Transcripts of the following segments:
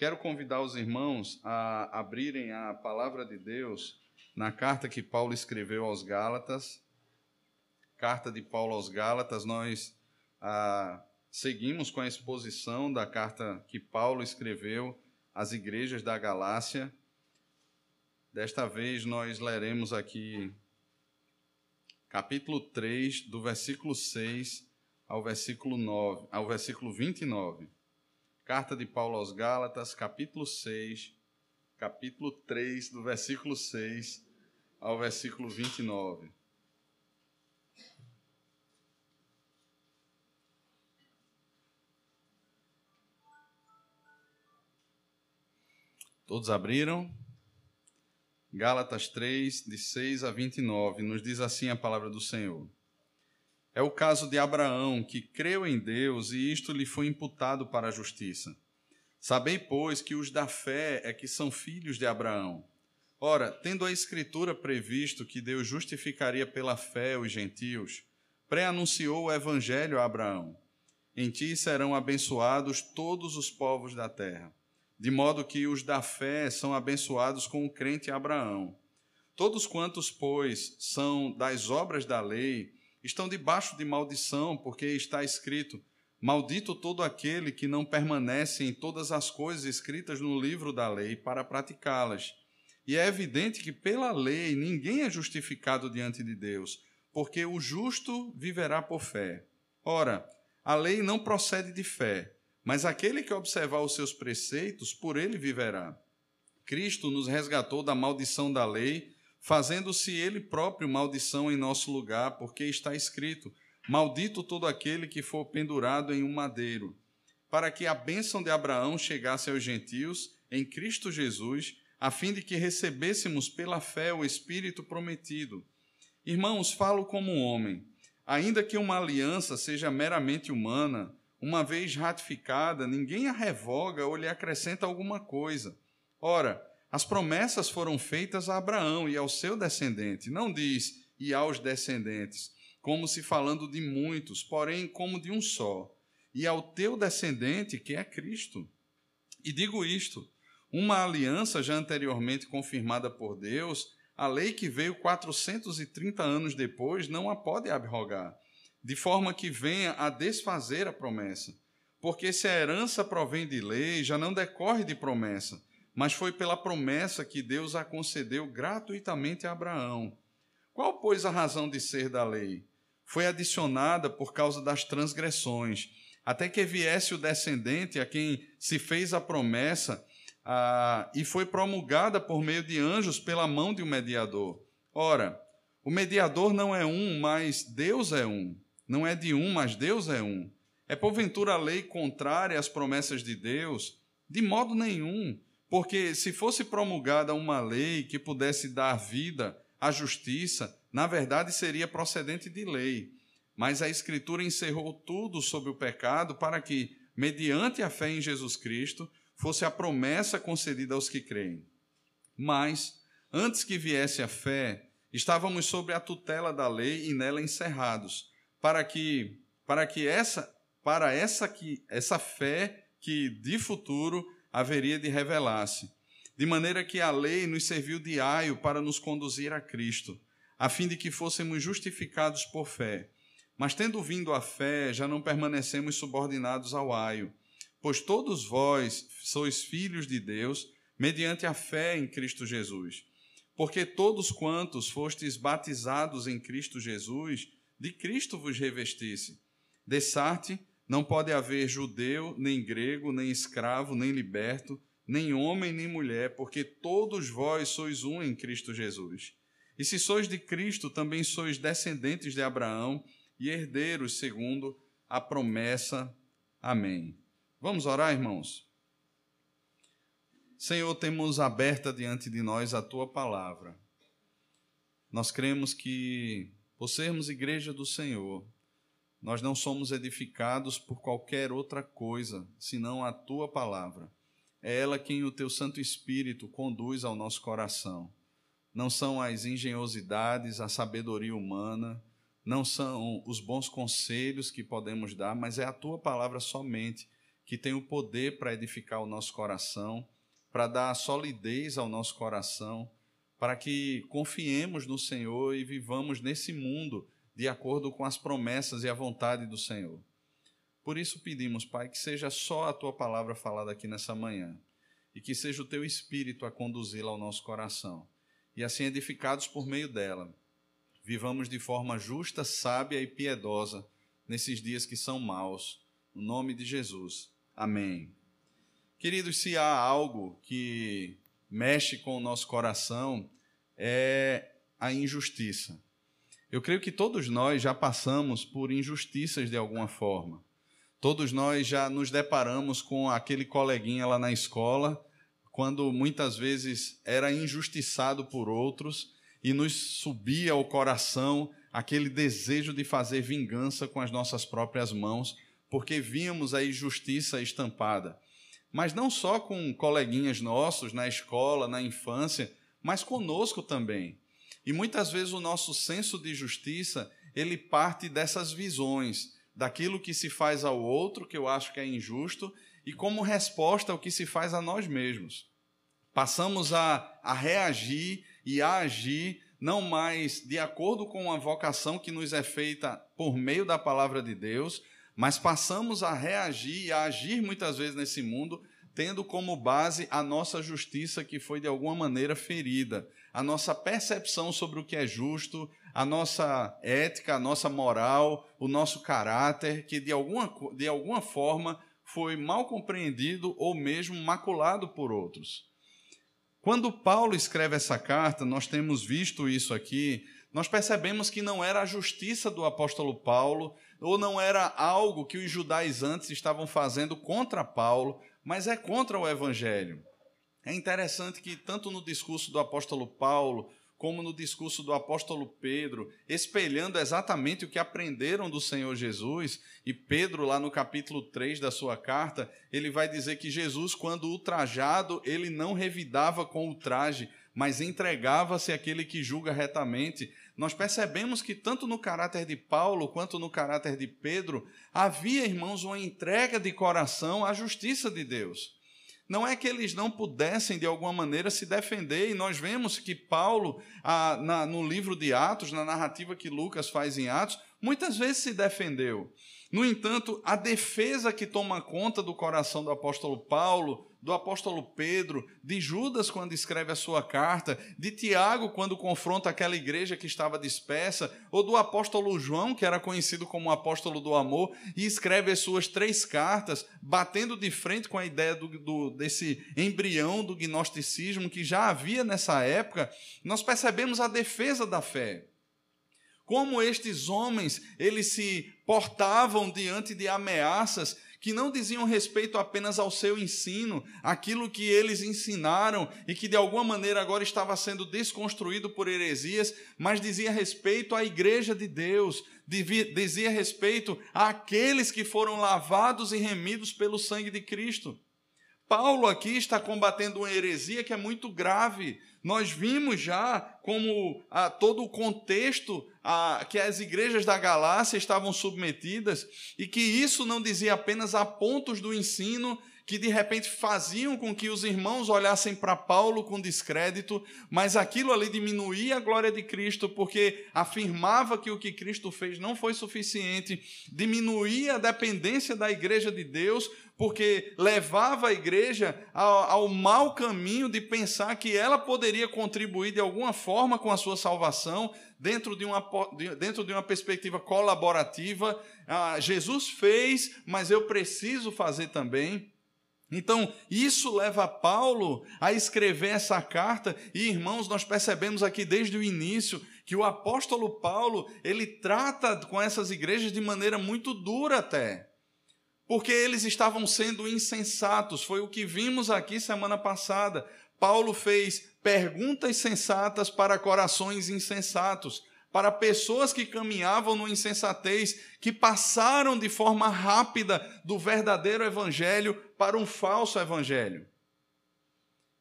Quero convidar os irmãos a abrirem a palavra de Deus na carta que Paulo escreveu aos Gálatas. Carta de Paulo aos Gálatas, nós ah, seguimos com a exposição da carta que Paulo escreveu às igrejas da Galácia. Desta vez nós leremos aqui capítulo 3, do versículo 6 ao versículo 9, ao versículo 29. Carta de Paulo aos Gálatas, capítulo 6, capítulo 3, do versículo 6 ao versículo 29. Todos abriram? Gálatas 3, de 6 a 29, nos diz assim a palavra do Senhor. É o caso de Abraão, que creu em Deus e isto lhe foi imputado para a justiça. Sabei, pois, que os da fé é que são filhos de Abraão. Ora, tendo a Escritura previsto que Deus justificaria pela fé os gentios, pré-anunciou o Evangelho a Abraão: Em ti serão abençoados todos os povos da terra. De modo que os da fé são abençoados com o crente Abraão. Todos quantos, pois, são das obras da lei, estão debaixo de maldição, porque está escrito: Maldito todo aquele que não permanece em todas as coisas escritas no livro da lei para praticá-las. E é evidente que pela lei ninguém é justificado diante de Deus, porque o justo viverá por fé. Ora, a lei não procede de fé, mas aquele que observar os seus preceitos, por ele viverá. Cristo nos resgatou da maldição da lei fazendo-se ele próprio maldição em nosso lugar, porque está escrito: Maldito todo aquele que for pendurado em um madeiro, para que a bênção de Abraão chegasse aos gentios em Cristo Jesus, a fim de que recebêssemos pela fé o Espírito prometido. Irmãos, falo como um homem. Ainda que uma aliança seja meramente humana, uma vez ratificada, ninguém a revoga ou lhe acrescenta alguma coisa. Ora, as promessas foram feitas a Abraão e ao seu descendente. Não diz e aos descendentes, como se falando de muitos, porém como de um só. E ao teu descendente, que é Cristo. E digo isto: uma aliança já anteriormente confirmada por Deus, a lei que veio 430 anos depois não a pode abrogar, de forma que venha a desfazer a promessa. Porque se a herança provém de lei, já não decorre de promessa mas foi pela promessa que Deus a concedeu gratuitamente a Abraão. Qual, pois, a razão de ser da lei? Foi adicionada por causa das transgressões, até que viesse o descendente a quem se fez a promessa e foi promulgada por meio de anjos pela mão de um mediador. Ora, o mediador não é um, mas Deus é um. Não é de um, mas Deus é um. É porventura a lei contrária às promessas de Deus? De modo nenhum. Porque se fosse promulgada uma lei que pudesse dar vida à justiça, na verdade seria procedente de lei. Mas a Escritura encerrou tudo sobre o pecado para que, mediante a fé em Jesus Cristo, fosse a promessa concedida aos que creem. Mas, antes que viesse a fé, estávamos sob a tutela da lei e nela encerrados, para que para que essa para essa que essa fé que de futuro haveria de revelar-se, de maneira que a lei nos serviu de aio para nos conduzir a Cristo, a fim de que fôssemos justificados por fé. Mas tendo vindo a fé, já não permanecemos subordinados ao aio, pois todos vós sois filhos de Deus, mediante a fé em Cristo Jesus. Porque todos quantos fostes batizados em Cristo Jesus, de Cristo vos revestisse. Dessarte, não pode haver judeu, nem grego, nem escravo, nem liberto, nem homem, nem mulher, porque todos vós sois um em Cristo Jesus. E se sois de Cristo, também sois descendentes de Abraão e herdeiros segundo a promessa. Amém. Vamos orar, irmãos? Senhor, temos aberta diante de nós a tua palavra. Nós cremos que, por sermos igreja do Senhor, nós não somos edificados por qualquer outra coisa, senão a tua palavra. É ela quem o teu Santo Espírito conduz ao nosso coração. Não são as engenhosidades, a sabedoria humana, não são os bons conselhos que podemos dar, mas é a tua palavra somente que tem o poder para edificar o nosso coração, para dar solidez ao nosso coração, para que confiemos no Senhor e vivamos nesse mundo de acordo com as promessas e a vontade do Senhor. Por isso pedimos, Pai, que seja só a tua palavra falada aqui nessa manhã e que seja o teu espírito a conduzi-la ao nosso coração. E assim, edificados por meio dela, vivamos de forma justa, sábia e piedosa nesses dias que são maus. No nome de Jesus. Amém. Queridos, se há algo que mexe com o nosso coração, é a injustiça. Eu creio que todos nós já passamos por injustiças de alguma forma. Todos nós já nos deparamos com aquele coleguinha lá na escola, quando muitas vezes era injustiçado por outros e nos subia ao coração aquele desejo de fazer vingança com as nossas próprias mãos, porque víamos a injustiça estampada. Mas não só com coleguinhas nossos na escola, na infância, mas conosco também. E muitas vezes o nosso senso de justiça, ele parte dessas visões, daquilo que se faz ao outro, que eu acho que é injusto, e como resposta ao que se faz a nós mesmos. Passamos a, a reagir e a agir não mais de acordo com a vocação que nos é feita por meio da palavra de Deus, mas passamos a reagir e a agir muitas vezes nesse mundo tendo como base a nossa justiça que foi de alguma maneira ferida, a nossa percepção sobre o que é justo, a nossa ética, a nossa moral, o nosso caráter, que de alguma, de alguma forma foi mal compreendido ou mesmo maculado por outros. Quando Paulo escreve essa carta, nós temos visto isso aqui, nós percebemos que não era a justiça do apóstolo Paulo, ou não era algo que os judaizantes estavam fazendo contra Paulo, mas é contra o evangelho. É interessante que, tanto no discurso do apóstolo Paulo, como no discurso do apóstolo Pedro, espelhando exatamente o que aprenderam do Senhor Jesus, e Pedro, lá no capítulo 3 da sua carta, ele vai dizer que Jesus, quando ultrajado, ele não revidava com ultraje, mas entregava-se àquele que julga retamente. Nós percebemos que, tanto no caráter de Paulo quanto no caráter de Pedro, havia, irmãos, uma entrega de coração à justiça de Deus. Não é que eles não pudessem, de alguma maneira, se defender, e nós vemos que Paulo, ah, na, no livro de Atos, na narrativa que Lucas faz em Atos, muitas vezes se defendeu. No entanto, a defesa que toma conta do coração do apóstolo Paulo, do apóstolo Pedro, de Judas quando escreve a sua carta, de Tiago quando confronta aquela igreja que estava dispersa, ou do apóstolo João, que era conhecido como o apóstolo do amor, e escreve as suas três cartas, batendo de frente com a ideia do, do, desse embrião do gnosticismo que já havia nessa época, nós percebemos a defesa da fé. Como estes homens eles se portavam diante de ameaças que não diziam respeito apenas ao seu ensino, aquilo que eles ensinaram e que de alguma maneira agora estava sendo desconstruído por heresias, mas dizia respeito à igreja de Deus, dizia respeito àqueles que foram lavados e remidos pelo sangue de Cristo. Paulo aqui está combatendo uma heresia que é muito grave. Nós vimos já como ah, todo o contexto a, ah, que as igrejas da Galácia estavam submetidas e que isso não dizia apenas a pontos do ensino que de repente faziam com que os irmãos olhassem para Paulo com descrédito, mas aquilo ali diminuía a glória de Cristo, porque afirmava que o que Cristo fez não foi suficiente, diminuía a dependência da igreja de Deus, porque levava a igreja ao, ao mau caminho de pensar que ela poderia contribuir de alguma forma com a sua salvação, dentro de uma, dentro de uma perspectiva colaborativa. Ah, Jesus fez, mas eu preciso fazer também. Então, isso leva Paulo a escrever essa carta, e irmãos, nós percebemos aqui desde o início que o apóstolo Paulo, ele trata com essas igrejas de maneira muito dura até. Porque eles estavam sendo insensatos, foi o que vimos aqui semana passada. Paulo fez perguntas sensatas para corações insensatos para pessoas que caminhavam no insensatez, que passaram de forma rápida do verdadeiro evangelho para um falso evangelho.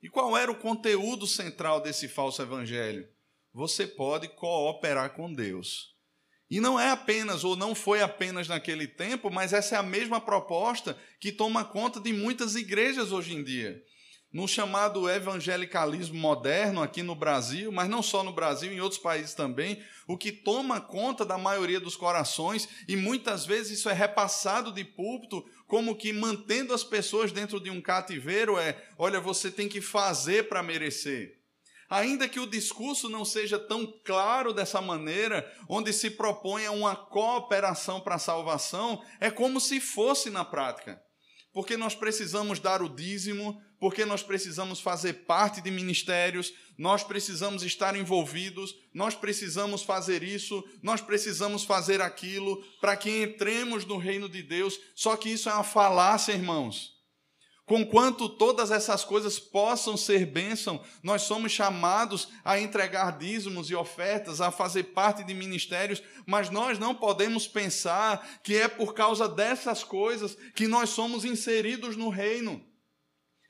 E qual era o conteúdo central desse falso evangelho? Você pode cooperar com Deus. E não é apenas, ou não foi apenas naquele tempo, mas essa é a mesma proposta que toma conta de muitas igrejas hoje em dia. No chamado evangelicalismo moderno aqui no Brasil, mas não só no Brasil, em outros países também, o que toma conta da maioria dos corações, e muitas vezes isso é repassado de púlpito, como que mantendo as pessoas dentro de um cativeiro é: olha, você tem que fazer para merecer. Ainda que o discurso não seja tão claro dessa maneira, onde se propõe uma cooperação para a salvação, é como se fosse na prática. Porque nós precisamos dar o dízimo, porque nós precisamos fazer parte de ministérios, nós precisamos estar envolvidos, nós precisamos fazer isso, nós precisamos fazer aquilo, para que entremos no reino de Deus. Só que isso é uma falácia, irmãos. Conquanto todas essas coisas possam ser bênção, nós somos chamados a entregar dízimos e ofertas, a fazer parte de ministérios, mas nós não podemos pensar que é por causa dessas coisas que nós somos inseridos no reino.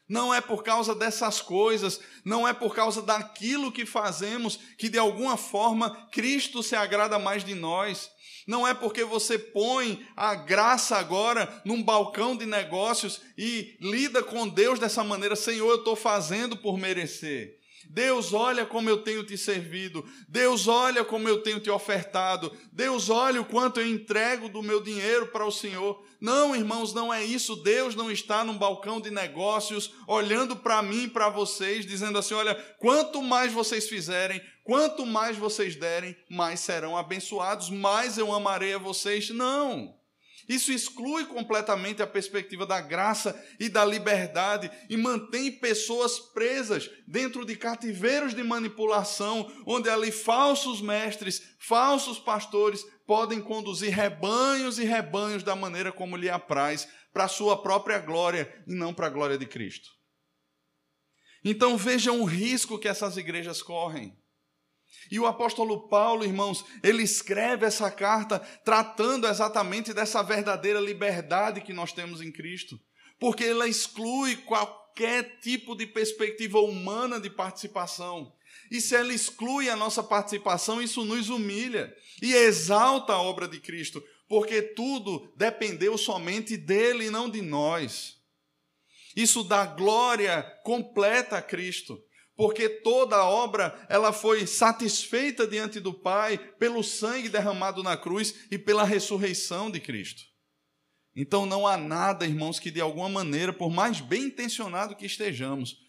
Não é por causa dessas coisas, não é por causa daquilo que fazemos que de alguma forma Cristo se agrada mais de nós. Não é porque você põe a graça agora num balcão de negócios e lida com Deus dessa maneira, Senhor, eu estou fazendo por merecer. Deus, olha como eu tenho te servido. Deus, olha como eu tenho te ofertado. Deus, olha o quanto eu entrego do meu dinheiro para o Senhor. Não, irmãos, não é isso. Deus não está num balcão de negócios olhando para mim e para vocês, dizendo assim: olha, quanto mais vocês fizerem, Quanto mais vocês derem, mais serão abençoados, mais eu amarei a vocês. Não. Isso exclui completamente a perspectiva da graça e da liberdade e mantém pessoas presas dentro de cativeiros de manipulação, onde ali falsos mestres, falsos pastores podem conduzir rebanhos e rebanhos da maneira como lhe apraz, para a sua própria glória e não para a glória de Cristo. Então vejam o risco que essas igrejas correm. E o apóstolo Paulo, irmãos, ele escreve essa carta tratando exatamente dessa verdadeira liberdade que nós temos em Cristo, porque ela exclui qualquer tipo de perspectiva humana de participação. E se ela exclui a nossa participação, isso nos humilha e exalta a obra de Cristo, porque tudo dependeu somente dele e não de nós. Isso dá glória completa a Cristo porque toda a obra ela foi satisfeita diante do Pai pelo sangue derramado na cruz e pela ressurreição de Cristo. Então não há nada, irmãos, que de alguma maneira, por mais bem intencionado que estejamos,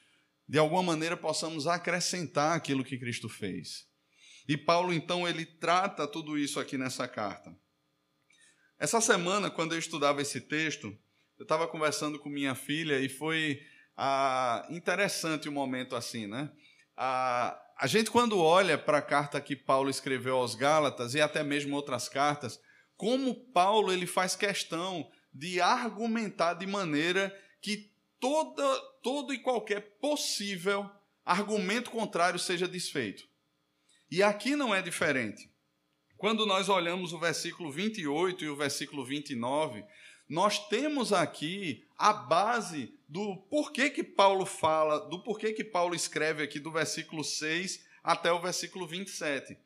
de alguma maneira possamos acrescentar aquilo que Cristo fez. E Paulo então ele trata tudo isso aqui nessa carta. Essa semana, quando eu estudava esse texto, eu estava conversando com minha filha e foi ah, interessante o um momento assim, né? Ah, a gente, quando olha para a carta que Paulo escreveu aos Gálatas e até mesmo outras cartas, como Paulo ele faz questão de argumentar de maneira que toda, todo e qualquer possível argumento contrário seja desfeito. E aqui não é diferente. Quando nós olhamos o versículo 28 e o versículo 29, nós temos aqui a base do porquê que Paulo fala, do porquê que Paulo escreve aqui do versículo 6 até o versículo 27.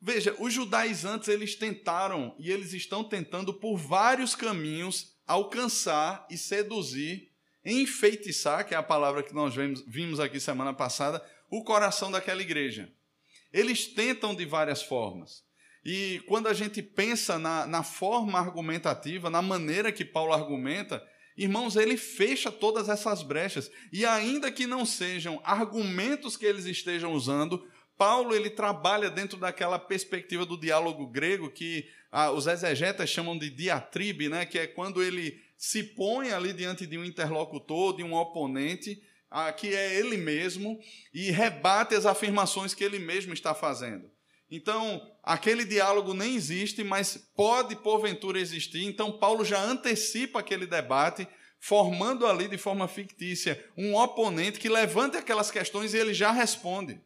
Veja, os judaizantes eles tentaram e eles estão tentando por vários caminhos alcançar e seduzir, enfeitiçar, que é a palavra que nós vimos aqui semana passada, o coração daquela igreja. Eles tentam de várias formas. E quando a gente pensa na, na forma argumentativa, na maneira que Paulo argumenta, Irmãos, ele fecha todas essas brechas. E ainda que não sejam argumentos que eles estejam usando, Paulo ele trabalha dentro daquela perspectiva do diálogo grego que ah, os exegetas chamam de diatribe, né? que é quando ele se põe ali diante de um interlocutor, de um oponente, ah, que é ele mesmo, e rebate as afirmações que ele mesmo está fazendo. Então, aquele diálogo nem existe, mas pode porventura existir. Então, Paulo já antecipa aquele debate, formando ali de forma fictícia um oponente que levante aquelas questões e ele já responde.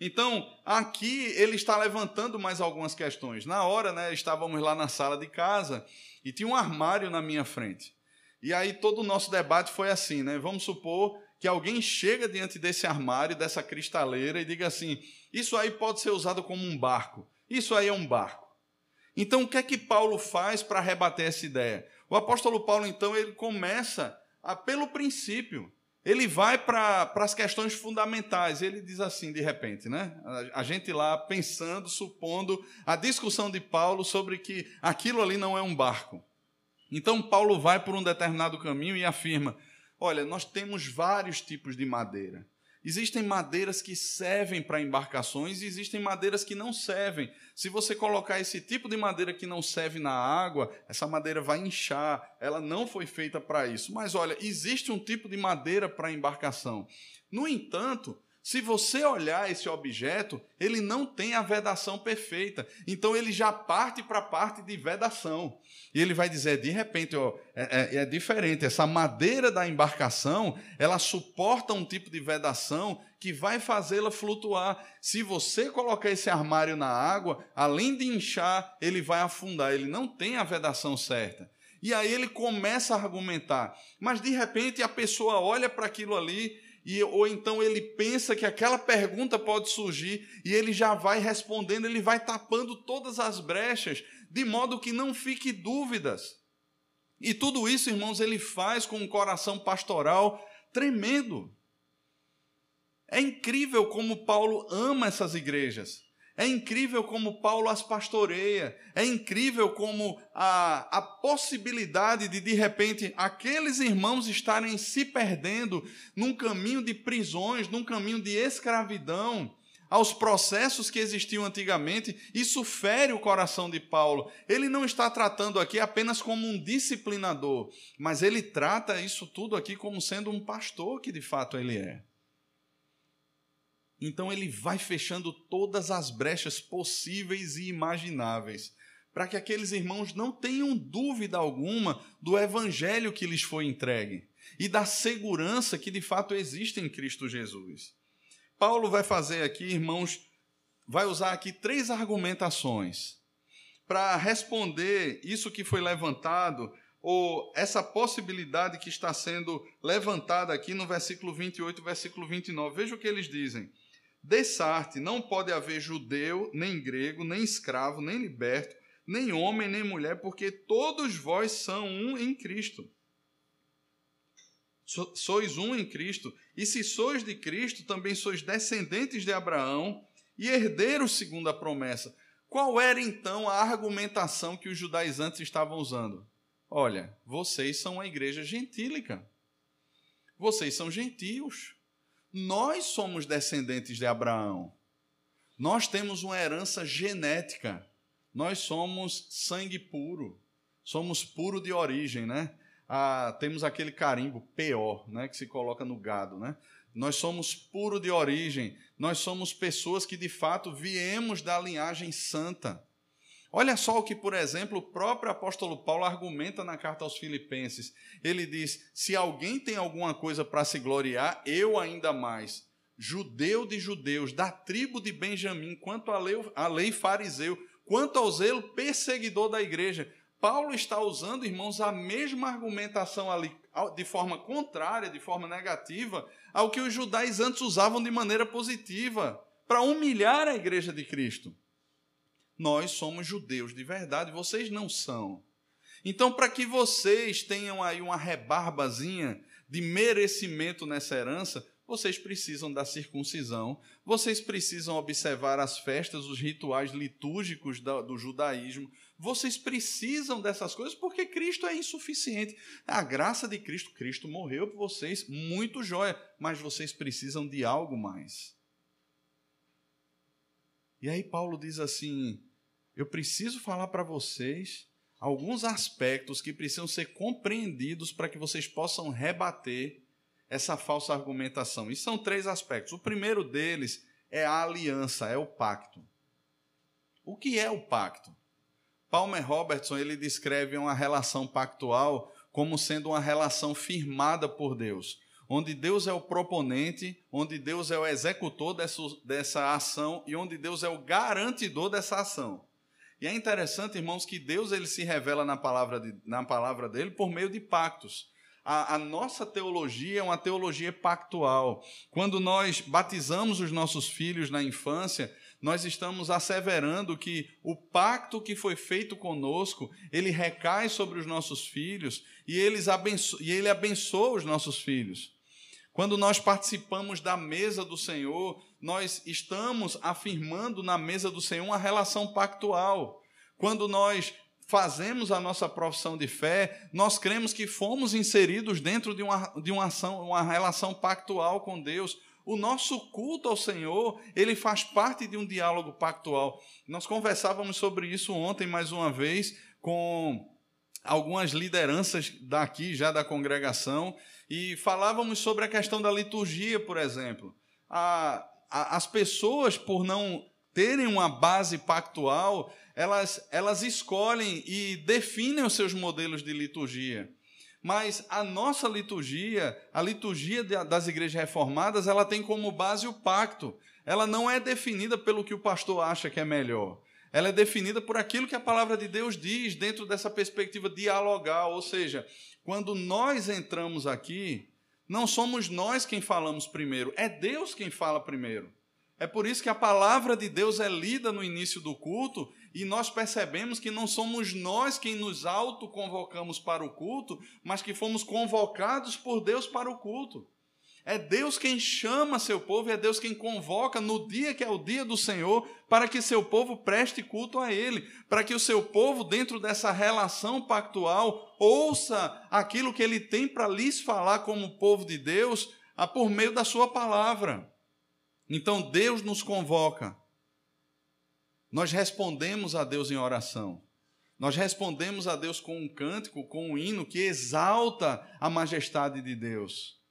Então, aqui ele está levantando mais algumas questões. Na hora, né, estávamos lá na sala de casa e tinha um armário na minha frente. E aí todo o nosso debate foi assim, né? Vamos supor que alguém chega diante desse armário, dessa cristaleira e diga assim: isso aí pode ser usado como um barco. Isso aí é um barco. Então, o que é que Paulo faz para rebater essa ideia? O apóstolo Paulo, então, ele começa a, pelo princípio. Ele vai para as questões fundamentais. Ele diz assim, de repente, né? A, a gente lá pensando, supondo a discussão de Paulo sobre que aquilo ali não é um barco. Então, Paulo vai por um determinado caminho e afirma: olha, nós temos vários tipos de madeira. Existem madeiras que servem para embarcações e existem madeiras que não servem. Se você colocar esse tipo de madeira que não serve na água, essa madeira vai inchar, ela não foi feita para isso. Mas olha, existe um tipo de madeira para embarcação. No entanto, se você olhar esse objeto, ele não tem a vedação perfeita. Então ele já parte para a parte de vedação. E ele vai dizer, de repente, ó, é, é, é, diferente. Essa madeira da embarcação, ela suporta um tipo de vedação que vai fazê-la flutuar. Se você colocar esse armário na água, além de inchar, ele vai afundar. Ele não tem a vedação certa. E aí ele começa a argumentar. Mas de repente a pessoa olha para aquilo ali e, ou então ele pensa que aquela pergunta pode surgir e ele já vai respondendo, ele vai tapando todas as brechas, de modo que não fique dúvidas. E tudo isso, irmãos, ele faz com um coração pastoral tremendo. É incrível como Paulo ama essas igrejas. É incrível como Paulo as pastoreia. É incrível como a, a possibilidade de, de repente, aqueles irmãos estarem se perdendo num caminho de prisões, num caminho de escravidão, aos processos que existiam antigamente, isso fere o coração de Paulo. Ele não está tratando aqui apenas como um disciplinador, mas ele trata isso tudo aqui como sendo um pastor que de fato ele é. Então ele vai fechando todas as brechas possíveis e imagináveis, para que aqueles irmãos não tenham dúvida alguma do evangelho que lhes foi entregue e da segurança que de fato existe em Cristo Jesus. Paulo vai fazer aqui, irmãos, vai usar aqui três argumentações para responder isso que foi levantado ou essa possibilidade que está sendo levantada aqui no versículo 28 versículo 29. Veja o que eles dizem. Dessarte não pode haver judeu, nem grego, nem escravo, nem liberto, nem homem, nem mulher, porque todos vós são um em Cristo. So, sois um em Cristo. E se sois de Cristo, também sois descendentes de Abraão e herdeiros segundo a promessa. Qual era então a argumentação que os judaizantes estavam usando? Olha, vocês são uma igreja gentílica. Vocês são gentios. Nós somos descendentes de Abraão. Nós temos uma herança genética. Nós somos sangue puro. Somos puro de origem, né? Ah, temos aquele carimbo PO, né, que se coloca no gado, né? Nós somos puro de origem. Nós somos pessoas que de fato viemos da linhagem santa. Olha só o que, por exemplo, o próprio apóstolo Paulo argumenta na carta aos Filipenses. Ele diz: Se alguém tem alguma coisa para se gloriar, eu ainda mais. Judeu de judeus, da tribo de Benjamim, quanto à lei, à lei fariseu, quanto ao zelo perseguidor da igreja. Paulo está usando, irmãos, a mesma argumentação ali, de forma contrária, de forma negativa, ao que os judaizantes antes usavam de maneira positiva, para humilhar a igreja de Cristo. Nós somos judeus de verdade, vocês não são. Então, para que vocês tenham aí uma rebarbazinha de merecimento nessa herança, vocês precisam da circuncisão, vocês precisam observar as festas, os rituais litúrgicos do, judaísmo, vocês precisam dessas coisas porque Cristo é insuficiente. A graça de Cristo, Cristo morreu por vocês, muito jóia, mas vocês precisam de algo mais. E aí Paulo diz assim: eu preciso falar para vocês alguns aspectos que precisam ser compreendidos para que vocês possam rebater essa falsa argumentação. E são três aspectos. O primeiro deles é a aliança, é o pacto. O que é o pacto? Palmer Robertson ele descreve uma relação pactual como sendo uma relação firmada por Deus, onde Deus é o proponente, onde Deus é o executor dessa, dessa ação e onde Deus é o garantidor dessa ação. E é interessante, irmãos, que Deus ele se revela na palavra, de, na palavra dele por meio de pactos. a, a, nossa teologia é uma teologia pactual. Quando nós batizamos os nossos filhos na infância, nós estamos asseverando que o pacto que foi feito conosco, ele recai sobre os nossos filhos e, eles abenço e ele abençoa os nossos filhos. Quando nós participamos da mesa do Senhor, nós estamos afirmando na mesa do Senhor uma relação pactual. Quando nós fazemos a nossa profissão de fé, nós cremos que fomos inseridos dentro de uma, de uma, ação, uma relação pactual com Deus. O nosso culto ao Senhor, ele faz parte de um diálogo pactual. Nós conversávamos sobre isso ontem, mais uma vez, com algumas lideranças daqui, já da congregação, e falávamos sobre a questão da liturgia, por exemplo. A, a, as pessoas, por não terem uma base pactual, elas, elas escolhem e definem os seus modelos de liturgia. Mas a nossa liturgia, a liturgia das igrejas reformadas, ela tem como base o pacto. Ela não é definida pelo que o pastor acha que é melhor. Ela é definida por aquilo que a palavra de Deus diz dentro dessa perspectiva dialogal, ou seja, quando nós entramos aqui, não somos nós quem falamos primeiro, é Deus quem fala primeiro. É por isso que a palavra de Deus é lida no início do culto e nós percebemos que não somos nós quem nos autoconvocamos para o culto, mas que fomos convocados por Deus para o culto. É Deus quem chama seu povo é Deus quem convoca no dia que é o dia do Senhor para que seu povo preste culto a Ele, para que o seu povo, dentro dessa relação pactual, ouça aquilo que Ele tem para lhes falar como povo de Deus por meio da Sua palavra. Então Deus nos convoca. Nós respondemos a Deus em oração. Nós respondemos a Deus com um cântico, com um hino que exalta a majestade de Deus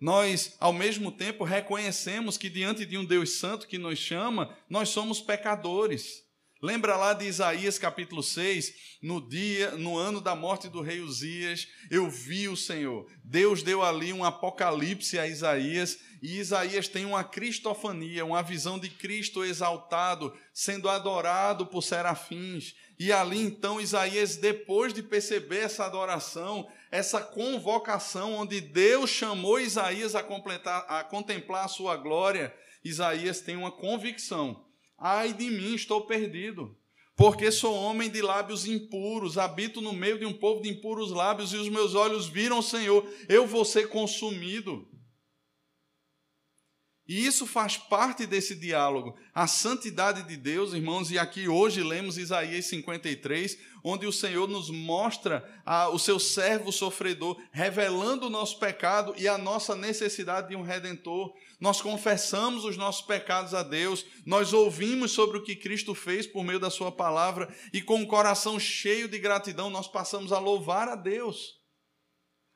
nós, ao mesmo tempo, reconhecemos que diante de um Deus Santo que nos chama, nós somos pecadores. Lembra lá de Isaías capítulo 6, no dia, no ano da morte do rei Uzias, eu vi o Senhor. Deus deu ali um apocalipse a Isaías, e Isaías tem uma cristofania, uma visão de Cristo exaltado, sendo adorado por serafins. E ali então Isaías, depois de perceber essa adoração, essa convocação onde Deus chamou Isaías a, completar, a contemplar a sua glória, Isaías tem uma convicção: ai de mim, estou perdido, porque sou homem de lábios impuros, habito no meio de um povo de impuros lábios e os meus olhos viram o Senhor, eu vou ser consumido. E isso faz parte desse diálogo. A santidade de Deus, irmãos, e aqui hoje lemos Isaías 53, onde o Senhor nos mostra a, o seu servo sofredor, revelando o nosso pecado e a nossa necessidade de um redentor. Nós confessamos os nossos pecados a Deus, nós ouvimos sobre o que Cristo fez por meio da Sua palavra, e com o coração cheio de gratidão, nós passamos a louvar a Deus.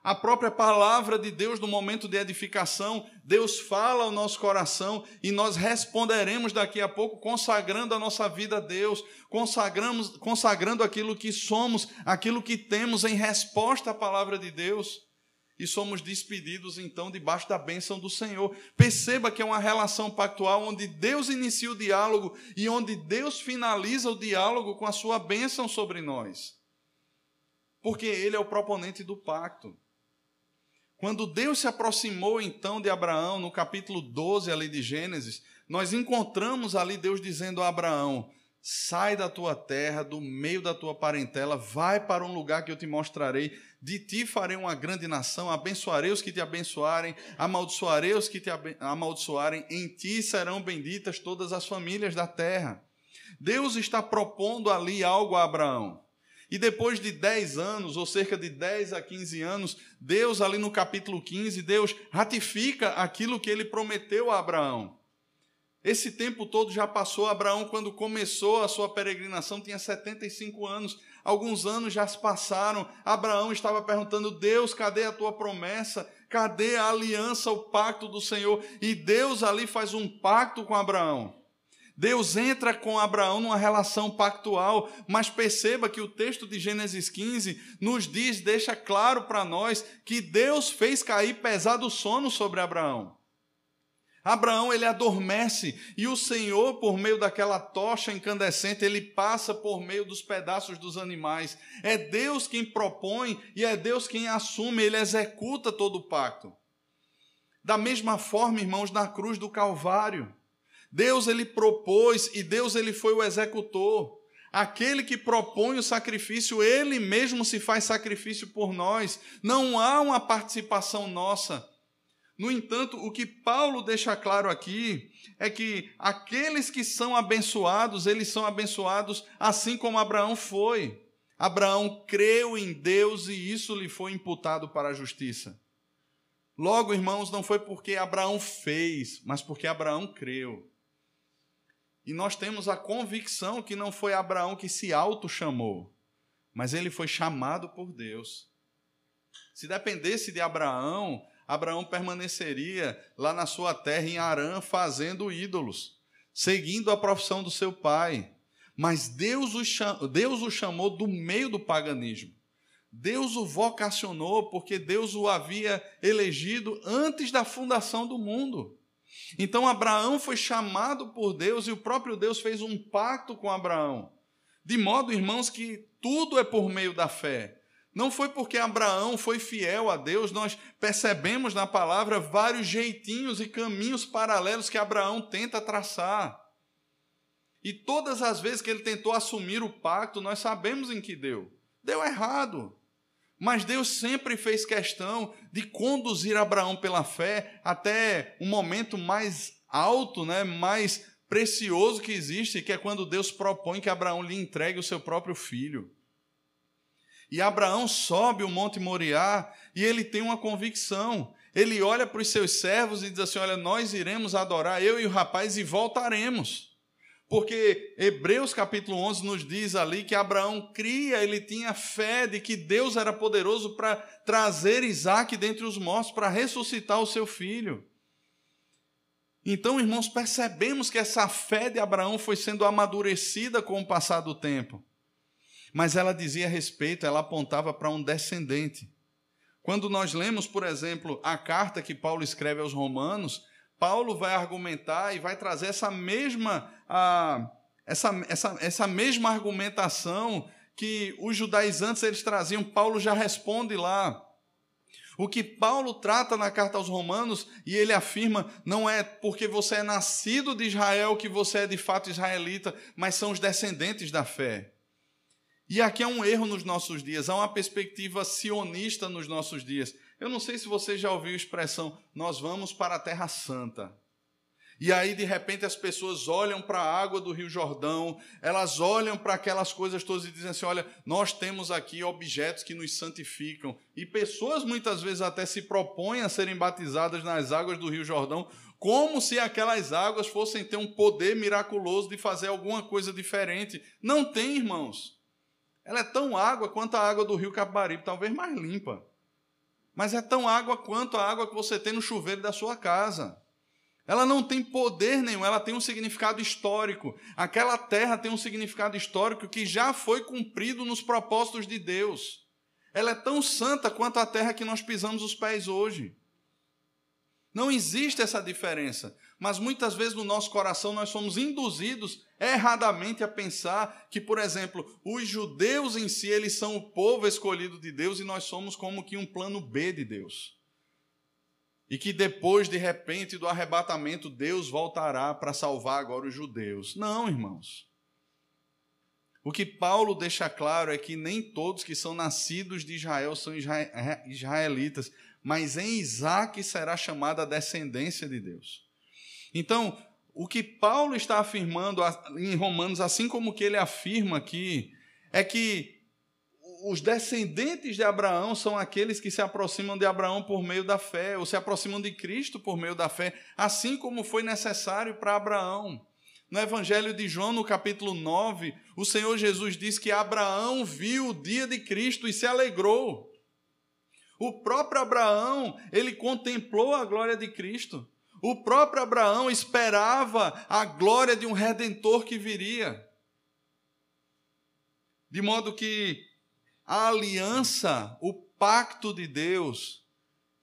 A própria palavra de Deus no momento de edificação, Deus fala ao nosso coração e nós responderemos daqui a pouco consagrando a nossa vida a Deus, consagramos, consagrando aquilo que somos, aquilo que temos em resposta à palavra de Deus. E somos despedidos então debaixo da bênção do Senhor. Perceba que é uma relação pactual onde Deus inicia o diálogo e onde Deus finaliza o diálogo com a sua bênção sobre nós. Porque Ele é o proponente do pacto. Quando Deus se aproximou então de Abraão, no capítulo 12 ali de Gênesis, nós encontramos ali Deus dizendo a Abraão: Sai da tua terra, do meio da tua parentela, vai para um lugar que eu te mostrarei. De ti farei uma grande nação, abençoarei os que te abençoarem, amaldiçoarei os que te amaldiçoarem, em ti serão benditas todas as famílias da terra. Deus está propondo ali algo a Abraão. E depois de 10 anos, ou cerca de 10 a 15 anos, Deus, ali no capítulo 15, Deus ratifica aquilo que ele prometeu a Abraão. Esse tempo todo já passou. Abraão, quando começou a sua peregrinação, tinha 75 anos. Alguns anos já se passaram. Abraão estava perguntando: Deus, cadê a tua promessa? Cadê a aliança, o pacto do Senhor? E Deus ali faz um pacto com Abraão. Deus entra com Abraão numa relação pactual, mas perceba que o texto de Gênesis 15 nos diz, deixa claro para nós, que Deus fez cair pesado sono sobre Abraão. Abraão ele adormece e o Senhor, por meio daquela tocha incandescente, ele passa por meio dos pedaços dos animais. É Deus quem propõe e é Deus quem assume, ele executa todo o pacto. Da mesma forma, irmãos, na cruz do Calvário, Deus ele propôs e Deus ele foi o executor. Aquele que propõe o sacrifício, ele mesmo se faz sacrifício por nós. Não há uma participação nossa. No entanto, o que Paulo deixa claro aqui é que aqueles que são abençoados, eles são abençoados assim como Abraão foi. Abraão creu em Deus e isso lhe foi imputado para a justiça. Logo, irmãos, não foi porque Abraão fez, mas porque Abraão creu. E nós temos a convicção que não foi Abraão que se auto-chamou, mas ele foi chamado por Deus. Se dependesse de Abraão, Abraão permaneceria lá na sua terra em Arã fazendo ídolos, seguindo a profissão do seu pai. Mas Deus o, chamou, Deus o chamou do meio do paganismo. Deus o vocacionou porque Deus o havia elegido antes da fundação do mundo. Então Abraão foi chamado por Deus e o próprio Deus fez um pacto com Abraão. De modo, irmãos, que tudo é por meio da fé. Não foi porque Abraão foi fiel a Deus, nós percebemos na palavra vários jeitinhos e caminhos paralelos que Abraão tenta traçar. E todas as vezes que ele tentou assumir o pacto, nós sabemos em que deu. Deu errado. Mas Deus sempre fez questão de conduzir Abraão pela fé até um momento mais alto, né, mais precioso que existe, que é quando Deus propõe que Abraão lhe entregue o seu próprio filho. E Abraão sobe o Monte Moriá e ele tem uma convicção. Ele olha para os seus servos e diz assim: Olha, nós iremos adorar, eu e o rapaz, e voltaremos. Porque Hebreus capítulo 11 nos diz ali que Abraão cria, ele tinha fé de que Deus era poderoso para trazer Isaac dentre os mortos, para ressuscitar o seu filho. Então, irmãos, percebemos que essa fé de Abraão foi sendo amadurecida com o passar do tempo. Mas ela dizia respeito, ela apontava para um descendente. Quando nós lemos, por exemplo, a carta que Paulo escreve aos Romanos, Paulo vai argumentar e vai trazer essa mesma, essa, essa, essa mesma argumentação que os judaizantes eles traziam. Paulo já responde lá. O que Paulo trata na carta aos Romanos, e ele afirma, não é porque você é nascido de Israel que você é de fato israelita, mas são os descendentes da fé. E aqui é um erro nos nossos dias, há uma perspectiva sionista nos nossos dias. Eu não sei se você já ouviu a expressão, nós vamos para a Terra Santa. E aí, de repente, as pessoas olham para a água do Rio Jordão, elas olham para aquelas coisas todas e dizem assim: olha, nós temos aqui objetos que nos santificam. E pessoas muitas vezes até se propõem a serem batizadas nas águas do Rio Jordão, como se aquelas águas fossem ter um poder miraculoso de fazer alguma coisa diferente. Não tem, irmãos. Ela é tão água quanto a água do Rio Capibaribe, talvez mais limpa mas é tão água quanto a água que você tem no chuveiro da sua casa. Ela não tem poder nenhum, ela tem um significado histórico. Aquela terra tem um significado histórico que já foi cumprido nos propósitos de Deus. Ela é tão santa quanto a terra que nós pisamos os pés hoje. Não existe essa diferença, mas muitas vezes no nosso coração nós somos induzidos erradamente a pensar que, por exemplo, os judeus em si, eles são o povo escolhido de Deus e nós somos como que um plano B de Deus. E que depois, de repente, do arrebatamento, Deus voltará para salvar agora os judeus. Não, irmãos. O que Paulo deixa claro é que nem todos que são nascidos de Israel são israelitas, mas em Isaac será chamada a descendência de Deus. Então, o que Paulo está afirmando em Romanos, assim como que ele afirma aqui, é que os descendentes de Abraão são aqueles que se aproximam de Abraão por meio da fé, ou se aproximam de Cristo por meio da fé, assim como foi necessário para Abraão. No Evangelho de João, no capítulo 9, o Senhor Jesus diz que Abraão viu o dia de Cristo e se alegrou. O próprio Abraão, ele contemplou a glória de Cristo. O próprio Abraão esperava a glória de um redentor que viria. De modo que a aliança, o pacto de Deus,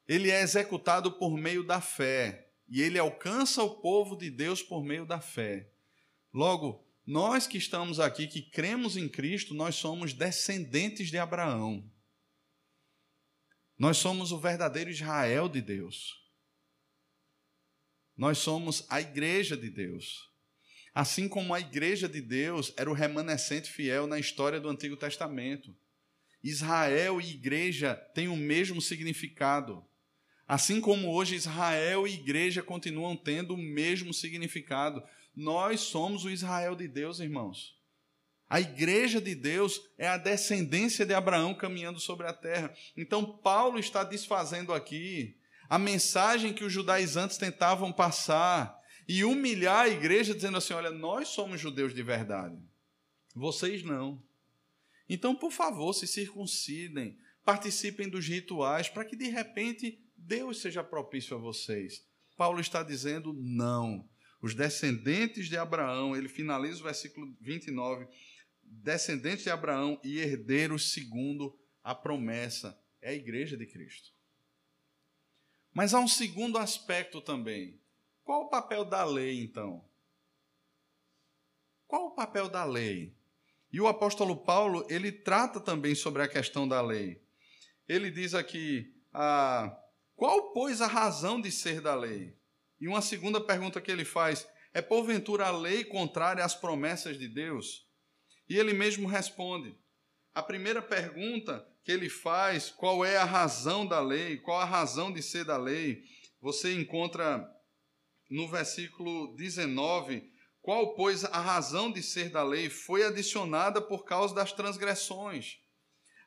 ele é executado por meio da fé. e ele alcança o povo de Deus por meio da fé. Logo, nós que estamos aqui, que cremos em Cristo, nós somos descendentes de Abraão. Nós somos o verdadeiro Israel de Deus. Nós somos a igreja de Deus. Assim como a igreja de Deus era o remanescente fiel na história do Antigo Testamento. Israel e igreja têm o mesmo significado. Assim como hoje Israel e igreja continuam tendo o mesmo significado. Nós somos o Israel de Deus, irmãos. A igreja de Deus é a descendência de Abraão caminhando sobre a terra. Então, Paulo está desfazendo aqui a mensagem que os judaizantes tentavam passar e humilhar a igreja, dizendo assim: olha, nós somos judeus de verdade, vocês não. Então, por favor, se circuncidem, participem dos rituais, para que de repente Deus seja propício a vocês. Paulo está dizendo não. Os descendentes de Abraão, ele finaliza o versículo 29, descendentes de Abraão e herdeiros segundo a promessa. É a igreja de Cristo. Mas há um segundo aspecto também. Qual o papel da lei, então? Qual o papel da lei? E o apóstolo Paulo, ele trata também sobre a questão da lei. Ele diz aqui, ah, qual, pois, a razão de ser da lei? E uma segunda pergunta que ele faz, é porventura a lei contrária às promessas de Deus? E ele mesmo responde. A primeira pergunta que ele faz, qual é a razão da lei, qual a razão de ser da lei, você encontra no versículo 19, qual, pois, a razão de ser da lei foi adicionada por causa das transgressões,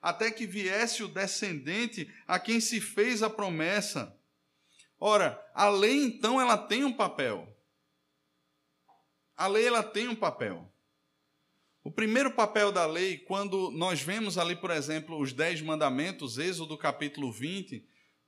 até que viesse o descendente a quem se fez a promessa. Ora, a lei então ela tem um papel. A lei ela tem um papel. O primeiro papel da lei, quando nós vemos ali, por exemplo, os dez mandamentos, Êxodo capítulo 20,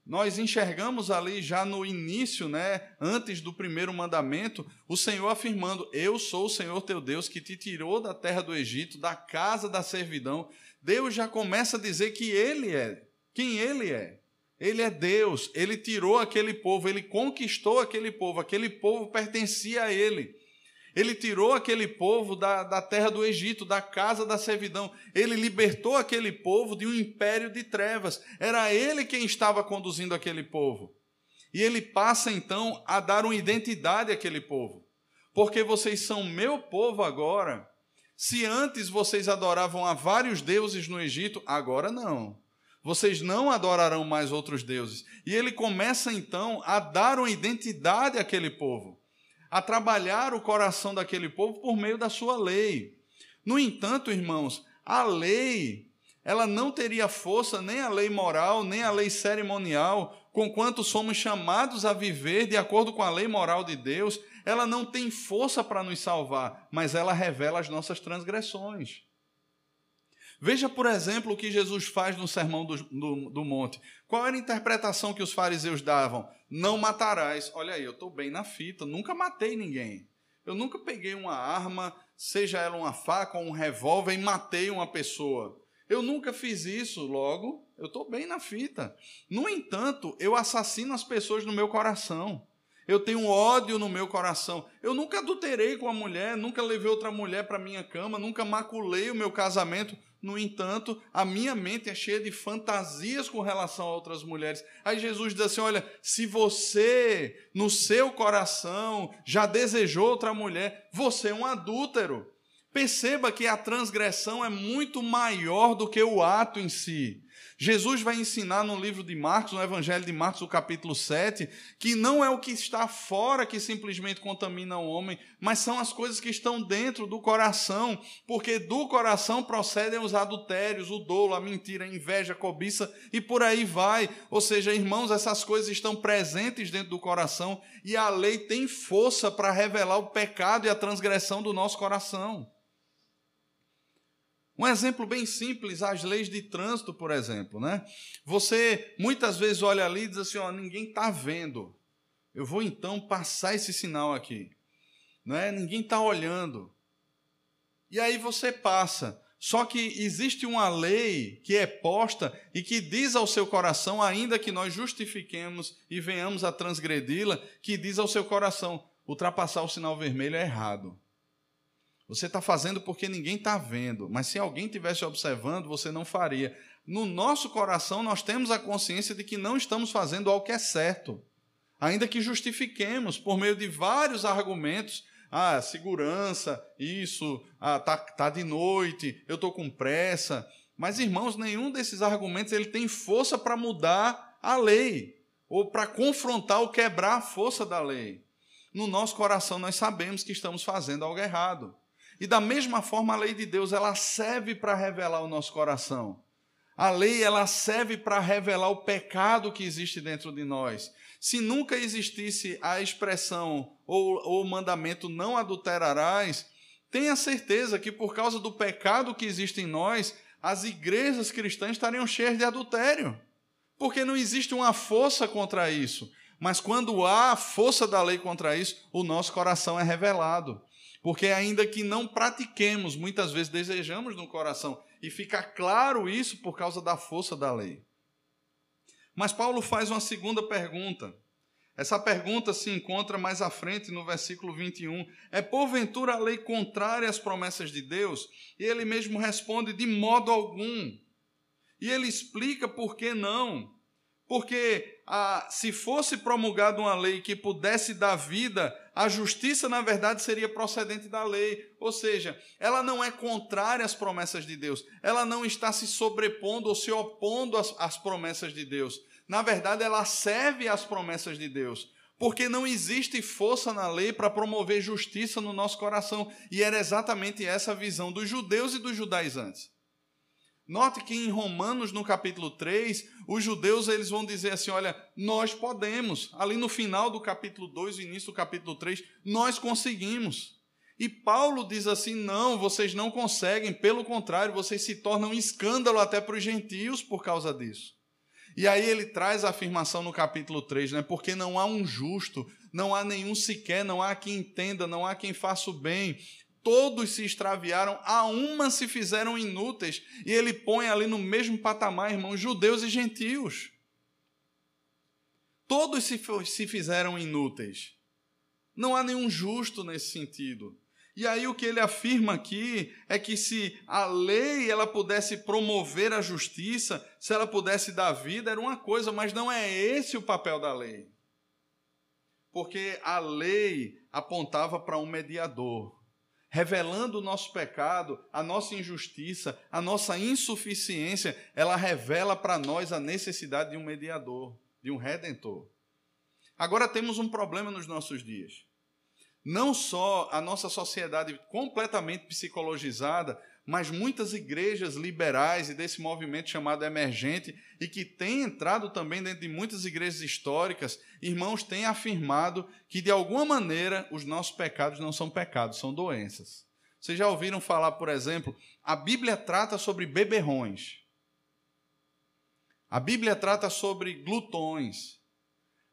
nós enxergamos ali já no início, né, antes do primeiro mandamento, o Senhor afirmando: Eu sou o Senhor teu Deus que te tirou da terra do Egito, da casa da servidão. Deus já começa a dizer que Ele é, quem Ele é. Ele é Deus, Ele tirou aquele povo, Ele conquistou aquele povo, aquele povo pertencia a Ele. Ele tirou aquele povo da, da terra do Egito, da casa da servidão. Ele libertou aquele povo de um império de trevas. Era ele quem estava conduzindo aquele povo. E ele passa então a dar uma identidade àquele povo. Porque vocês são meu povo agora. Se antes vocês adoravam a vários deuses no Egito, agora não. Vocês não adorarão mais outros deuses. E ele começa então a dar uma identidade àquele povo a trabalhar o coração daquele povo por meio da sua lei. No entanto, irmãos, a lei, ela não teria força, nem a lei moral, nem a lei cerimonial, conquanto somos chamados a viver de acordo com a lei moral de Deus, ela não tem força para nos salvar, mas ela revela as nossas transgressões. Veja, por exemplo, o que Jesus faz no Sermão do, do, do, Monte. Qual era a interpretação que os fariseus davam? Não matarás. Olha aí, eu estou bem na fita, nunca matei ninguém. Eu nunca peguei uma arma, seja ela uma faca ou um revólver, e matei uma pessoa. Eu nunca fiz isso, logo, eu estou bem na fita. No entanto, eu assassino as pessoas no meu coração. Eu tenho ódio no meu coração. Eu nunca adulterei com a mulher, nunca levei outra mulher para minha cama, nunca maculei o meu casamento. No entanto, a minha mente é cheia de fantasias com relação a outras mulheres. Aí Jesus diz assim: Olha, se você no seu coração já desejou outra mulher, você é um adúltero. Perceba que a transgressão é muito maior do que o ato em si. Jesus vai ensinar no livro de Marcos, no Evangelho de Marcos, o capítulo 7, que não é o que está fora que simplesmente contamina o homem, mas são as coisas que estão dentro do coração, porque do coração procedem os adultérios, o dolo, a mentira, a inveja, a cobiça e por aí vai. Ou seja, irmãos, essas coisas estão presentes dentro do coração e a lei tem força para revelar o pecado e a transgressão do nosso coração. Um exemplo bem simples, as leis de trânsito, por exemplo, né? Você muitas vezes olha ali e diz assim, ó, ninguém está vendo. Eu vou então passar esse sinal aqui, não é? Ninguém está olhando. E aí você passa. Só que existe uma lei que é posta e que diz ao seu coração, ainda que nós justifiquemos e venhamos a transgredi-la, que diz ao seu coração: ultrapassar o sinal vermelho é errado. Você está fazendo porque ninguém está vendo, mas se alguém estivesse observando, você não faria. No nosso coração, nós temos a consciência de que não estamos fazendo algo que é certo, ainda que justifiquemos por meio de vários argumentos ah, segurança, isso, ah, tá, tá de noite, eu estou com pressa. Mas, irmãos, nenhum desses argumentos ele tem força para mudar a lei, ou para confrontar ou quebrar a força da lei. No nosso coração, nós sabemos que estamos fazendo algo errado. E da mesma forma, a lei de Deus, ela serve para revelar o nosso coração. A lei, ela serve para revelar o pecado que existe dentro de nós. Se nunca existisse a expressão ou, o mandamento não adulterarás, tenha certeza que por causa do pecado que existe em nós, as igrejas cristãs estariam cheias de adultério. Porque não existe uma força contra isso. Mas quando há força da lei contra isso, o nosso coração é revelado. Porque ainda que não pratiquemos, muitas vezes desejamos no coração. E fica claro isso por causa da força da lei. Mas Paulo faz uma segunda pergunta. Essa pergunta se encontra mais à frente no versículo 21. É porventura a lei contrária às promessas de Deus? E ele mesmo responde: de modo algum. E ele explica por que não. Porque ah, se fosse promulgada uma lei que pudesse dar vida, a justiça, na verdade, seria procedente da lei. Ou seja, ela não é contrária às promessas de Deus. Ela não está se sobrepondo ou se opondo às, às promessas de Deus. Na verdade, ela serve às promessas de Deus. Porque não existe força na lei para promover justiça no nosso coração. E era exatamente essa a visão dos judeus e dos judaizantes. Note que em Romanos, no capítulo 3, os judeus eles vão dizer assim: olha, nós podemos. Ali no final do capítulo 2, início do capítulo 3, nós conseguimos. E Paulo diz assim: não, vocês não conseguem, pelo contrário, vocês se tornam um escândalo até para os gentios por causa disso. E aí ele traz a afirmação no capítulo 3, né? Porque não há um justo, não há nenhum sequer, não há quem entenda, não há quem faça o bem. Todos se extraviaram, a uma se fizeram inúteis. E ele põe ali no mesmo patamar, irmãos, judeus e gentios. Todos se, se fizeram inúteis. Não há nenhum justo nesse sentido. E aí o que ele afirma aqui é que se a lei ela pudesse promover a justiça, se ela pudesse dar vida, era uma coisa, mas não é esse o papel da lei. Porque a lei apontava para um mediador, revelando o nosso pecado, a nossa injustiça, a nossa insuficiência, ela revela para nós a necessidade de um mediador, de um redentor. Agora temos um problema nos nossos dias não só a nossa sociedade completamente psicologizada, mas muitas igrejas liberais e desse movimento chamado emergente, e que tem entrado também dentro de muitas igrejas históricas, irmãos têm afirmado que, de alguma maneira, os nossos pecados não são pecados, são doenças. Vocês já ouviram falar, por exemplo, a Bíblia trata sobre beberrões. A Bíblia trata sobre glutões.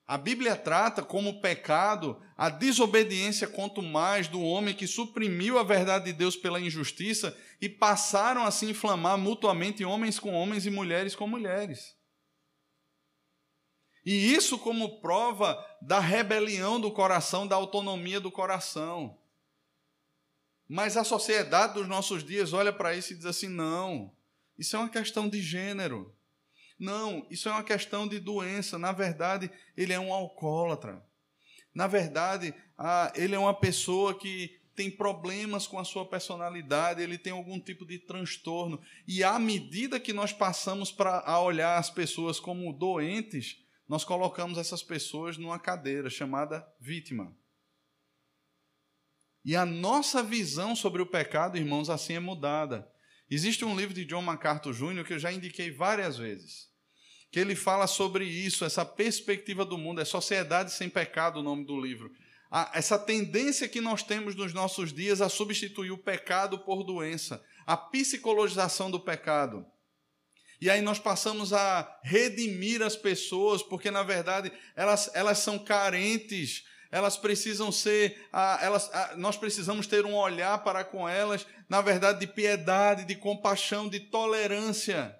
A Bíblia trata como pecado a desobediência quanto mais do homem que suprimiu a verdade de Deus pela injustiça e passaram a se inflamar mutuamente homens com homens e mulheres com mulheres. E isso como prova da rebelião do coração, da autonomia do coração. Mas a sociedade dos nossos dias olha para isso e diz assim: não, isso é uma questão de gênero. Não, isso é uma questão de doença. Na verdade, ele é um alcoólatra. Na verdade, ele é uma pessoa que tem problemas com a sua personalidade, ele tem algum tipo de transtorno. E à medida que nós passamos para a olhar as pessoas como doentes, nós colocamos essas pessoas numa cadeira chamada vítima. E a nossa visão sobre o pecado, irmãos, assim é mudada. Existe um livro de John MacArthur Jr. que eu já indiquei várias vezes que ele fala sobre isso, essa perspectiva do mundo, é Sociedade Sem Pecado o nome do livro. essa tendência que nós temos nos nossos dias a substituir o pecado por doença, a psicologização do pecado. E aí nós passamos a redimir as pessoas, porque na verdade elas, elas são carentes, elas precisam ser, elas, nós precisamos ter um olhar para com elas, na verdade, de piedade, de compaixão, de tolerância.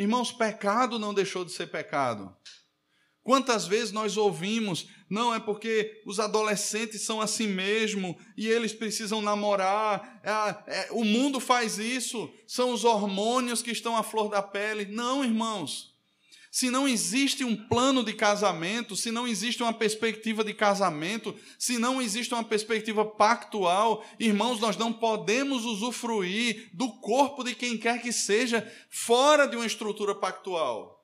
Irmãos, pecado não deixou de ser pecado. Quantas vezes nós ouvimos, não é porque os adolescentes são assim mesmo e eles precisam namorar, é, é, o mundo faz isso, são os hormônios que estão à flor da pele. Não, irmãos se não existe um plano de casamento, se não existe uma perspectiva de casamento, se não existe uma perspectiva pactual, irmãos, nós não podemos usufruir do corpo de quem quer que seja fora de uma estrutura pactual.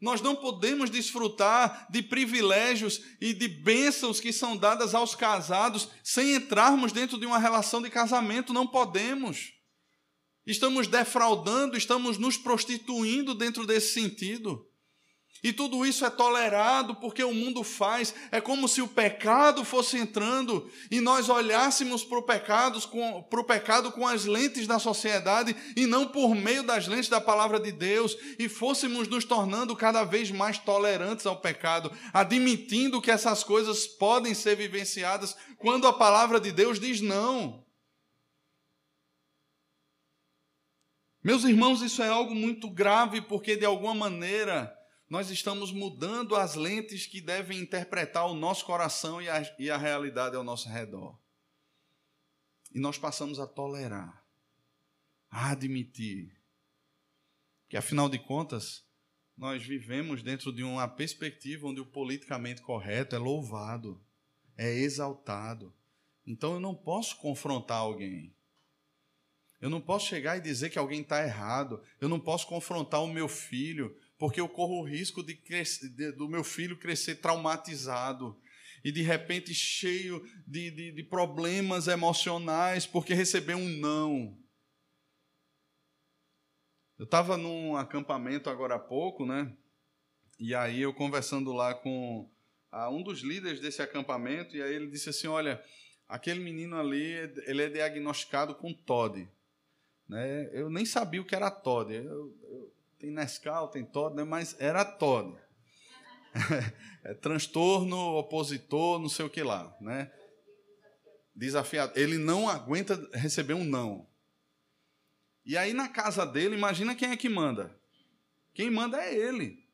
Nós não podemos desfrutar de privilégios e de bênçãos que são dadas aos casados sem entrarmos dentro de uma relação de casamento, não podemos. Estamos defraudando, estamos nos prostituindo dentro desse sentido. E tudo isso é tolerado porque o mundo faz. É como se o pecado fosse entrando e nós olhássemos para o pecado, com, para o pecado com as lentes da sociedade e não por meio das lentes da palavra de Deus e fôssemos nos tornando cada vez mais tolerantes ao pecado, admitindo que essas coisas podem ser vivenciadas quando a palavra de Deus diz não. Meus irmãos, isso é algo muito grave porque, de alguma maneira, nós estamos mudando as lentes que devem interpretar o nosso coração e a, e a realidade ao nosso redor. E nós passamos a tolerar, a admitir que, afinal de contas, nós vivemos dentro de uma perspectiva onde o politicamente correto é louvado, é exaltado. Então eu não posso confrontar alguém. Eu não posso chegar e dizer que alguém está errado. Eu não posso confrontar o meu filho, porque eu corro o risco de, crescer, de do meu filho crescer traumatizado e de repente cheio de, de, de problemas emocionais porque recebeu um não. Eu estava num acampamento agora há pouco, né? E aí eu conversando lá com um dos líderes desse acampamento, e aí ele disse assim: Olha, aquele menino ali, ele é diagnosticado com TOD. Né? Eu nem sabia o que era Todd. Eu, eu, tem Nescau, tem Todd, né? mas era Todd. é, transtorno opositor, não sei o que lá. Né? Desafiado. Ele não aguenta receber um não. E aí na casa dele, imagina quem é que manda. Quem manda é ele.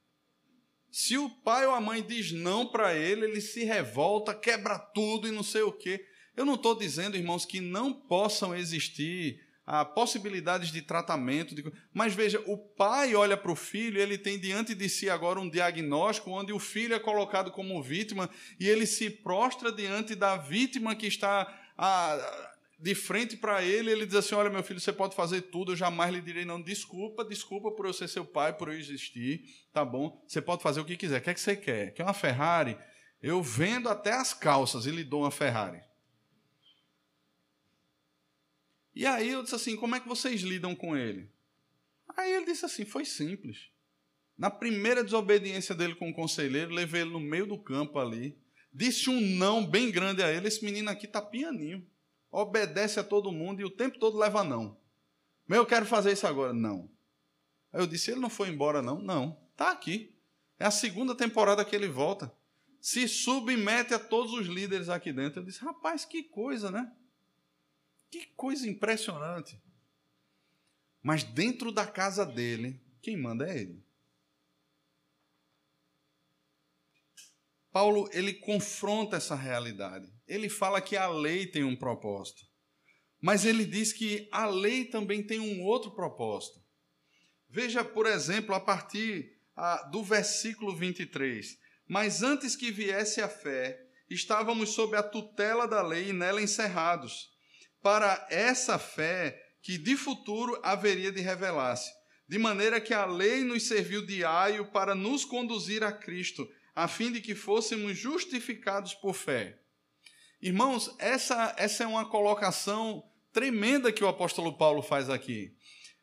Se o pai ou a mãe diz não para ele, ele se revolta, quebra tudo e não sei o quê. Eu não estou dizendo, irmãos, que não possam existir a possibilidades de tratamento. De... Mas veja, o pai olha para o filho, ele tem diante de si agora um diagnóstico onde o filho é colocado como vítima e ele se prostra diante da vítima que está a, de frente para ele. Ele diz assim: Olha, meu filho, você pode fazer tudo, eu jamais lhe direi não. Desculpa, desculpa por eu ser seu pai, por eu existir, tá bom? Você pode fazer o que quiser. O que é que você quer? Quer uma Ferrari? Eu vendo até as calças e lhe dou uma Ferrari. E aí eu disse assim: como é que vocês lidam com ele? Aí ele disse assim: foi simples. Na primeira desobediência dele com o conselheiro, levei ele no meio do campo ali, disse um não bem grande a ele: esse menino aqui está pianinho, obedece a todo mundo e o tempo todo leva não. Mas eu quero fazer isso agora. Não. Aí eu disse: ele não foi embora, não? Não, está aqui. É a segunda temporada que ele volta. Se submete a todos os líderes aqui dentro. Eu disse: rapaz, que coisa, né? Que coisa impressionante. Mas dentro da casa dele, quem manda é ele. Paulo, ele confronta essa realidade. Ele fala que a lei tem um propósito. Mas ele diz que a lei também tem um outro propósito. Veja, por exemplo, a partir do versículo 23. Mas antes que viesse a fé, estávamos sob a tutela da lei e nela encerrados para essa fé que de futuro haveria de revelar-se, de maneira que a lei nos serviu de aio para nos conduzir a Cristo, a fim de que fôssemos justificados por fé. Irmãos, essa, essa é uma colocação tremenda que o apóstolo Paulo faz aqui.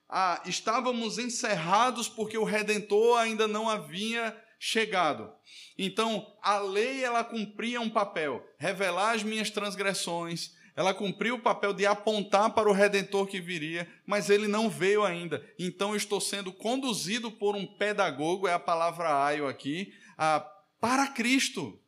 Ah, estávamos encerrados porque o redentor ainda não havia chegado. Então, a lei ela cumpria um papel, revelar as minhas transgressões, ela cumpriu o papel de apontar para o redentor que viria, mas ele não veio ainda. Então eu estou sendo conduzido por um pedagogo, é a palavra aio aqui, a, para Cristo.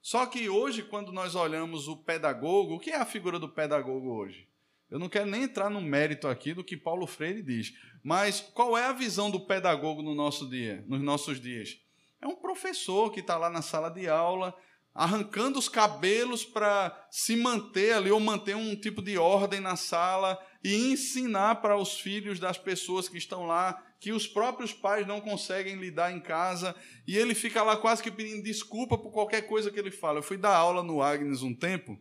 Só que hoje, quando nós olhamos o pedagogo, o que é a figura do pedagogo hoje? Eu não quero nem entrar no mérito aqui do que Paulo Freire diz, mas qual é a visão do pedagogo no nosso dia, nos nossos dias? É um professor que está lá na sala de aula, arrancando os cabelos para se manter ali ou manter um tipo de ordem na sala e ensinar para os filhos das pessoas que estão lá que os próprios pais não conseguem lidar em casa e ele fica lá quase que pedindo desculpa por qualquer coisa que ele fala. Eu fui dar aula no Agnes um tempo,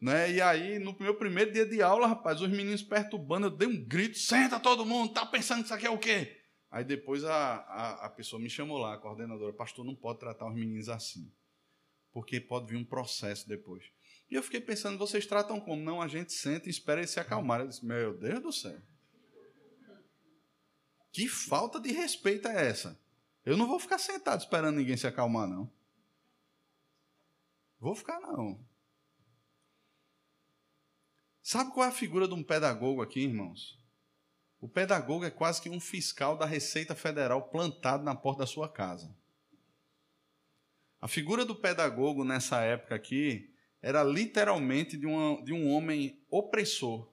né? E aí no meu primeiro dia de aula, rapaz, os meninos perturbando, eu dei um grito: "Senta todo mundo, tá pensando que isso aqui é o quê?" Aí depois a, a, a pessoa me chamou lá, a coordenadora, pastor, não pode tratar os meninos assim porque pode vir um processo depois. E eu fiquei pensando, vocês tratam como? Não, a gente senta e espera eles se acalmar. Eu disse, meu Deus do céu. Que falta de respeito é essa? Eu não vou ficar sentado esperando ninguém se acalmar, não. Vou ficar, não. Sabe qual é a figura de um pedagogo aqui, irmãos? O pedagogo é quase que um fiscal da Receita Federal plantado na porta da sua casa. A figura do pedagogo nessa época aqui era literalmente de, uma, de um homem opressor,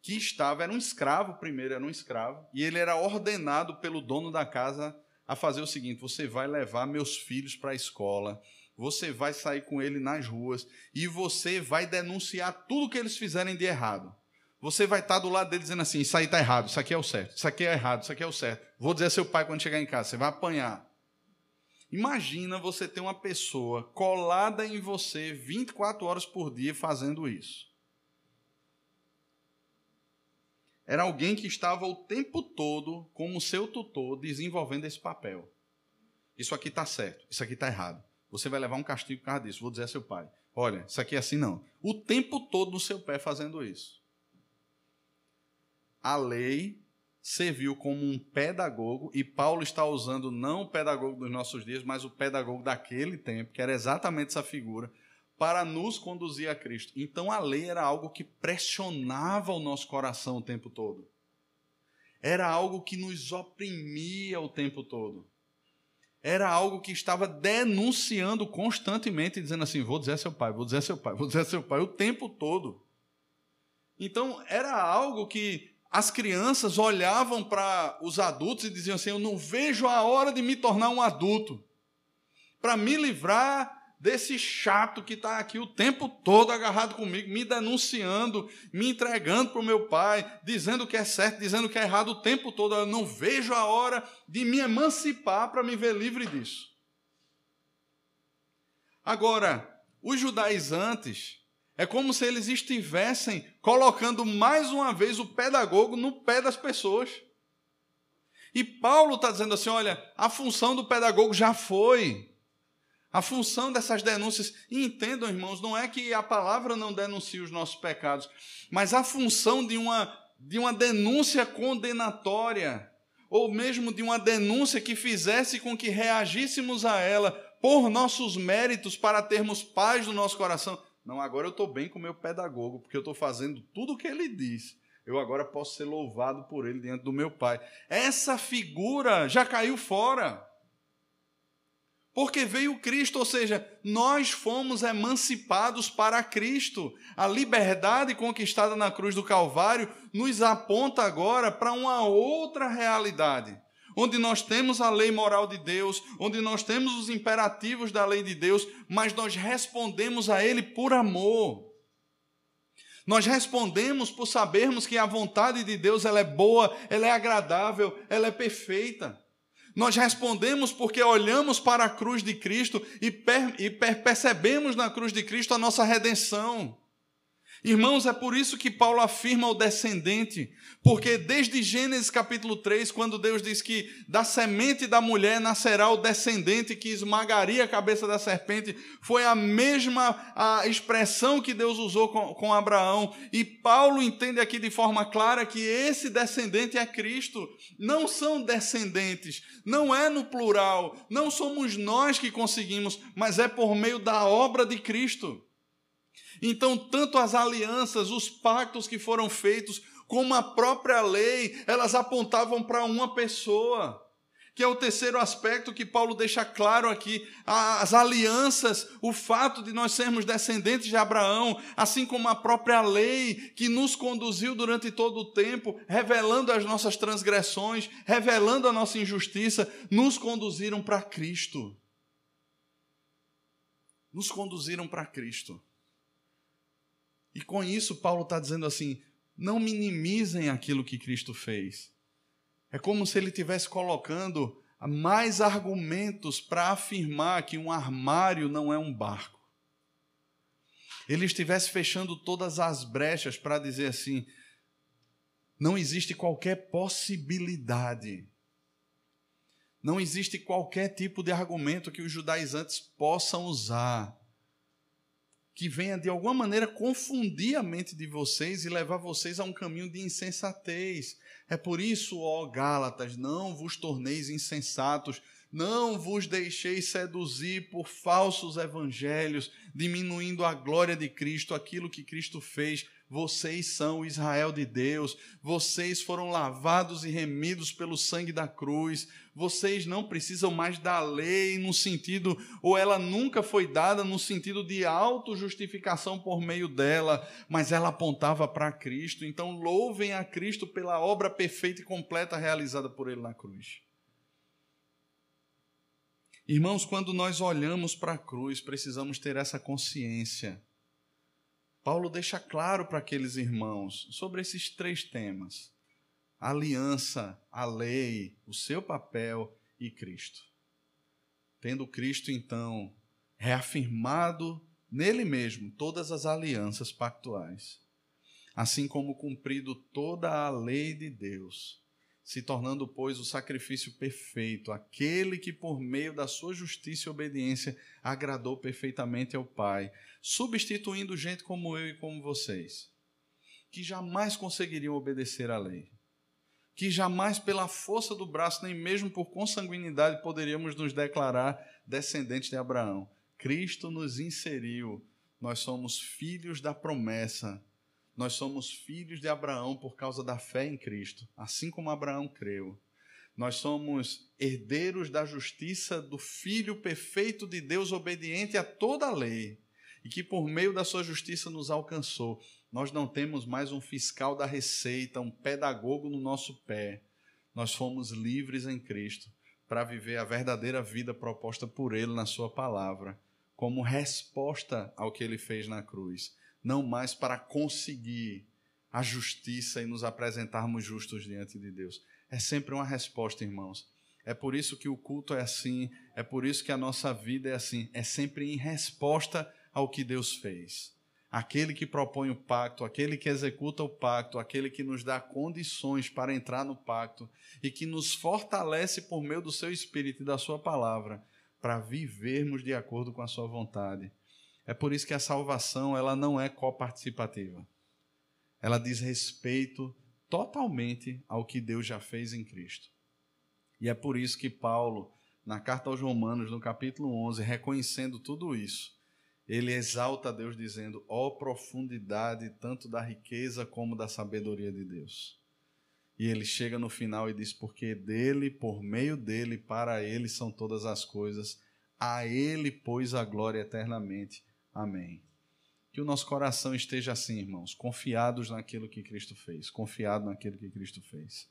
que estava, era um escravo primeiro, era um escravo, e ele era ordenado pelo dono da casa a fazer o seguinte: você vai levar meus filhos para a escola, você vai sair com ele nas ruas e você vai denunciar tudo que eles fizerem de errado. Você vai estar do lado dele dizendo assim: Isso aí está errado, isso aqui é o certo, isso aqui é errado, isso aqui é o certo. Vou dizer a seu pai quando chegar em casa: você vai apanhar. Imagina você ter uma pessoa colada em você 24 horas por dia fazendo isso. Era alguém que estava o tempo todo, como seu tutor, desenvolvendo esse papel. Isso aqui está certo, isso aqui está errado. Você vai levar um castigo por causa disso. Vou dizer a seu pai: olha, isso aqui é assim não. O tempo todo no seu pé fazendo isso. A lei serviu como um pedagogo, e Paulo está usando não o pedagogo dos nossos dias, mas o pedagogo daquele tempo, que era exatamente essa figura, para nos conduzir a Cristo. Então a lei era algo que pressionava o nosso coração o tempo todo. Era algo que nos oprimia o tempo todo. Era algo que estava denunciando constantemente, dizendo assim: vou dizer seu pai, vou dizer seu pai, vou dizer seu pai, o tempo todo. Então era algo que as crianças olhavam para os adultos e diziam assim: Eu não vejo a hora de me tornar um adulto, para me livrar desse chato que está aqui o tempo todo agarrado comigo, me denunciando, me entregando para o meu pai, dizendo que é certo, dizendo que é errado o tempo todo. Eu não vejo a hora de me emancipar para me ver livre disso. Agora, os judaizantes é como se eles estivessem colocando mais uma vez o pedagogo no pé das pessoas. E Paulo está dizendo assim: olha, a função do pedagogo já foi. A função dessas denúncias, entendam, irmãos, não é que a palavra não denuncie os nossos pecados, mas a função de uma, de uma denúncia condenatória, ou mesmo de uma denúncia que fizesse com que reagíssemos a ela por nossos méritos para termos paz no nosso coração, não, agora eu estou bem com o meu pedagogo, porque eu estou fazendo tudo o que ele diz. Eu agora posso ser louvado por ele diante do meu pai. Essa figura já caiu fora. Porque veio Cristo, ou seja, nós fomos emancipados para Cristo. A liberdade conquistada na cruz do Calvário nos aponta agora para uma outra realidade onde nós temos a lei moral de Deus, onde nós temos os imperativos da lei de Deus, mas nós respondemos a Ele por amor. Nós respondemos por sabermos que a vontade de Deus ela é boa, ela é agradável, ela é perfeita. Nós respondemos porque olhamos para a cruz de Cristo e, per e per percebemos na cruz de Cristo a nossa redenção. Irmãos, é por isso que Paulo afirma o descendente, porque desde Gênesis capítulo 3, quando Deus diz que da semente da mulher nascerá o descendente que esmagaria a cabeça da serpente, foi a mesma a expressão que Deus usou com, com Abraão. E Paulo entende aqui de forma clara que esse descendente é Cristo. Não são descendentes, não é no plural, não somos nós que conseguimos, mas é por meio da obra de Cristo. Então, tanto as alianças, os pactos que foram feitos, como a própria lei, elas apontavam para uma pessoa, que é o terceiro aspecto que Paulo deixa claro aqui, as alianças, o fato de nós sermos descendentes de Abraão, assim como a própria lei que nos conduziu durante todo o tempo, revelando as nossas transgressões, revelando a nossa injustiça, nos conduziram para Cristo. Nos conduziram para Cristo. E com isso, Paulo está dizendo assim: não minimizem aquilo que Cristo fez. É como se ele estivesse colocando mais argumentos para afirmar que um armário não é um barco. Ele estivesse fechando todas as brechas para dizer assim: não existe qualquer possibilidade, não existe qualquer tipo de argumento que os judaizantes possam usar que venha de alguma maneira confundir a mente de vocês e levar vocês a um caminho de insensatez. É por isso, ó Gálatas, não vos torneis insensatos, não vos deixeis seduzir por falsos evangelhos, diminuindo a glória de Cristo, aquilo que Cristo fez vocês são o Israel de Deus, vocês foram lavados e remidos pelo sangue da cruz, vocês não precisam mais da lei no sentido, ou ela nunca foi dada no sentido de autojustificação por meio dela, mas ela apontava para Cristo. Então, louvem a Cristo pela obra perfeita e completa realizada por Ele na cruz. Irmãos, quando nós olhamos para a cruz, precisamos ter essa consciência Paulo deixa claro para aqueles irmãos sobre esses três temas: a aliança, a lei, o seu papel e Cristo. Tendo Cristo, então, reafirmado nele mesmo todas as alianças pactuais, assim como cumprido toda a lei de Deus, se tornando, pois, o sacrifício perfeito, aquele que, por meio da sua justiça e obediência, agradou perfeitamente ao Pai, substituindo gente como eu e como vocês, que jamais conseguiriam obedecer à lei, que jamais, pela força do braço, nem mesmo por consanguinidade, poderíamos nos declarar descendentes de Abraão. Cristo nos inseriu, nós somos filhos da promessa nós somos filhos de Abraão por causa da fé em Cristo, assim como Abraão creu. Nós somos herdeiros da justiça do Filho perfeito de Deus, obediente a toda a lei, e que por meio da sua justiça nos alcançou. Nós não temos mais um fiscal da receita, um pedagogo no nosso pé. Nós fomos livres em Cristo para viver a verdadeira vida proposta por Ele na Sua palavra, como resposta ao que Ele fez na cruz não mais para conseguir a justiça e nos apresentarmos justos diante de Deus. É sempre uma resposta, irmãos. É por isso que o culto é assim, é por isso que a nossa vida é assim, é sempre em resposta ao que Deus fez. Aquele que propõe o pacto, aquele que executa o pacto, aquele que nos dá condições para entrar no pacto e que nos fortalece por meio do seu espírito e da sua palavra para vivermos de acordo com a sua vontade. É por isso que a salvação ela não é coparticipativa. Ela diz respeito totalmente ao que Deus já fez em Cristo. E é por isso que Paulo, na carta aos Romanos, no capítulo 11, reconhecendo tudo isso, ele exalta Deus dizendo: "Ó oh, profundidade tanto da riqueza como da sabedoria de Deus". E ele chega no final e diz: "Porque dele, por meio dele, para ele são todas as coisas, a ele pois a glória eternamente. Amém. Que o nosso coração esteja assim, irmãos, confiados naquilo que Cristo fez, confiado naquilo que Cristo fez.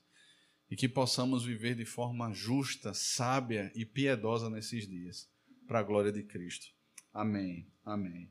E que possamos viver de forma justa, sábia e piedosa nesses dias, para a glória de Cristo. Amém. Amém.